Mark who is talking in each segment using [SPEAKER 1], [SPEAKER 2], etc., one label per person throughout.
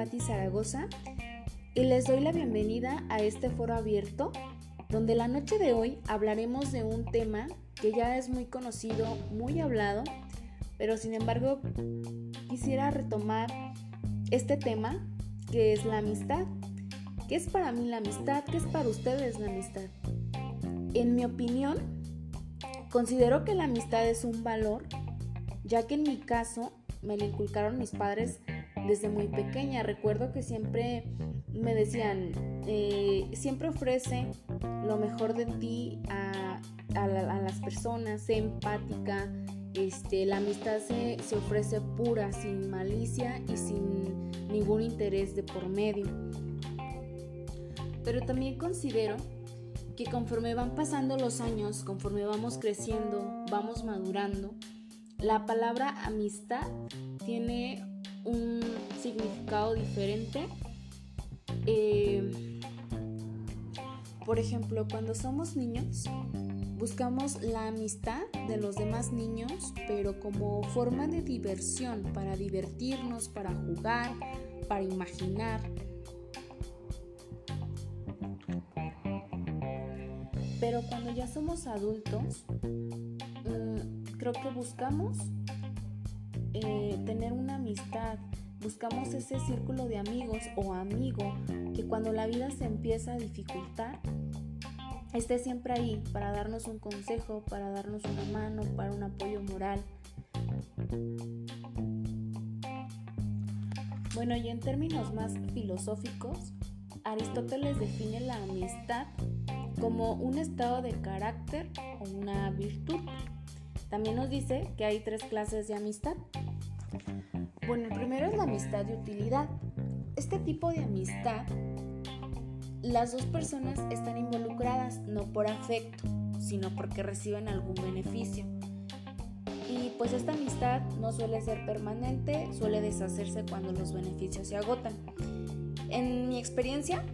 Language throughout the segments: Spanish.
[SPEAKER 1] Patti Zaragoza y les doy la bienvenida a este foro abierto donde la noche de hoy hablaremos de un tema que ya es muy conocido, muy hablado, pero sin embargo quisiera retomar este tema que es la amistad. ¿Qué es para mí la amistad? ¿Qué es para ustedes la amistad? En mi opinión, considero que la amistad es un valor, ya que en mi caso me lo inculcaron mis padres desde muy pequeña. Recuerdo que siempre me decían, eh, siempre ofrece lo mejor de ti a, las personas, sé empática. Este, la amistad se, se ofrece pura, sin malicia y sin ningún interés de por medio. Pero también considero que conforme van pasando los años, conforme vamos creciendo, vamos madurando, la palabra amistad tiene diferente. Eh, por ejemplo, cuando somos niños, buscamos la amistad de los demás niños, pero como forma de diversión, para divertirnos, para jugar, para imaginar. Pero cuando ya somos adultos, mm, creo que buscamos eh, tener una amistad, buscamos ese círculo de amigos o amigo que cuando la vida se empieza a dificultar, esté siempre ahí para darnos un consejo, para darnos una mano, para un apoyo moral. Bueno, y en términos más filosóficos, Aristóteles define la amistad como un estado de carácter o una virtud. También nos dice que hay tres clases de amistad. Bueno, el primero es la amistad de utilidad. Este tipo de amistad, las dos personas están involucradas no por afecto, sino porque reciben algún beneficio. Y pues esta amistad no suele ser permanente, suele deshacerse cuando los beneficios se agotan. En mi experiencia,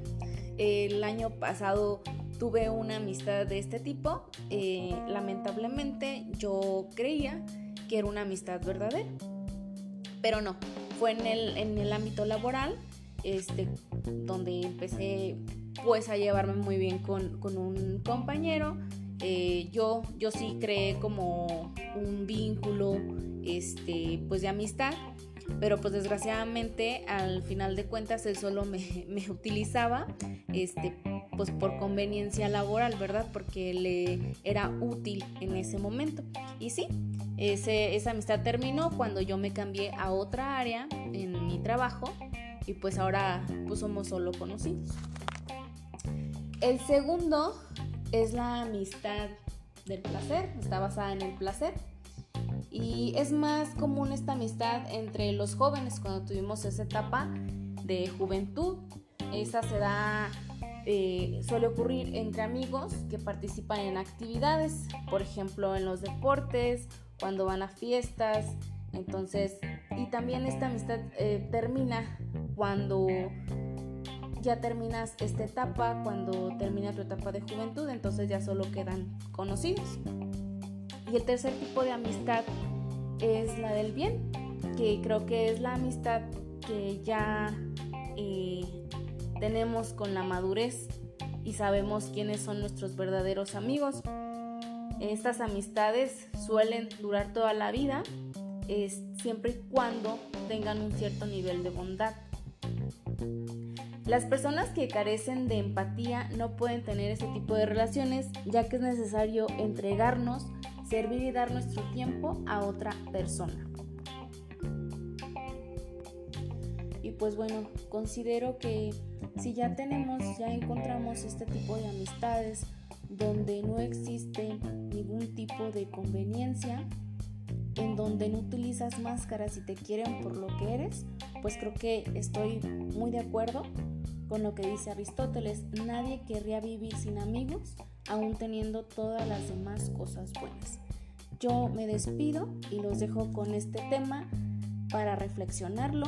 [SPEAKER 1] el año pasado tuve una amistad de este tipo. Eh, lamentablemente yo creía que era una amistad verdadera, pero no. Fue en el, en el ámbito laboral, este, donde empecé pues a llevarme muy bien con, con un compañero. Eh, yo, yo sí creé como un vínculo este, pues de amistad, pero pues desgraciadamente al final de cuentas él solo me, me utilizaba este, pues por conveniencia laboral, ¿verdad? Porque le era útil en ese momento. Y sí, esa amistad terminó cuando yo me cambié a otra área en mi trabajo y pues ahora pues somos solo conocidos. El segundo es la amistad del placer, está basada en el placer. Y es más común esta amistad entre los jóvenes cuando tuvimos esa etapa de juventud. Esa se da eh, suele ocurrir entre amigos que participan en actividades, por ejemplo en los deportes, cuando van a fiestas, entonces, y también esta amistad eh, termina cuando ya terminas esta etapa, cuando termina tu etapa de juventud, entonces ya solo quedan conocidos. Y el tercer tipo de amistad es la del bien, que creo que es la amistad que ya eh, tenemos con la madurez y sabemos quiénes son nuestros verdaderos amigos. Estas amistades suelen durar toda la vida, es, siempre y cuando tengan un cierto nivel de bondad. Las personas que carecen de empatía no pueden tener ese tipo de relaciones ya que es necesario entregarnos, servir y dar nuestro tiempo a otra persona. Y pues bueno, considero que si ya tenemos, ya encontramos este tipo de amistades donde no existe ningún tipo de conveniencia, en donde no utilizas máscaras y te quieren por lo que eres, pues creo que estoy muy de acuerdo con lo que dice Aristóteles. Nadie querría vivir sin amigos, aún teniendo todas las demás cosas buenas. Yo me despido y los dejo con este tema para reflexionarlo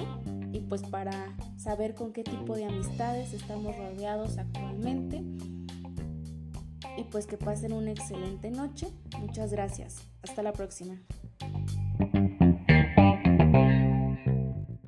[SPEAKER 1] y pues para saber con qué tipo de amistades estamos rodeados actualmente. Y pues que pasen una excelente noche. Muchas gracias. Hasta la próxima.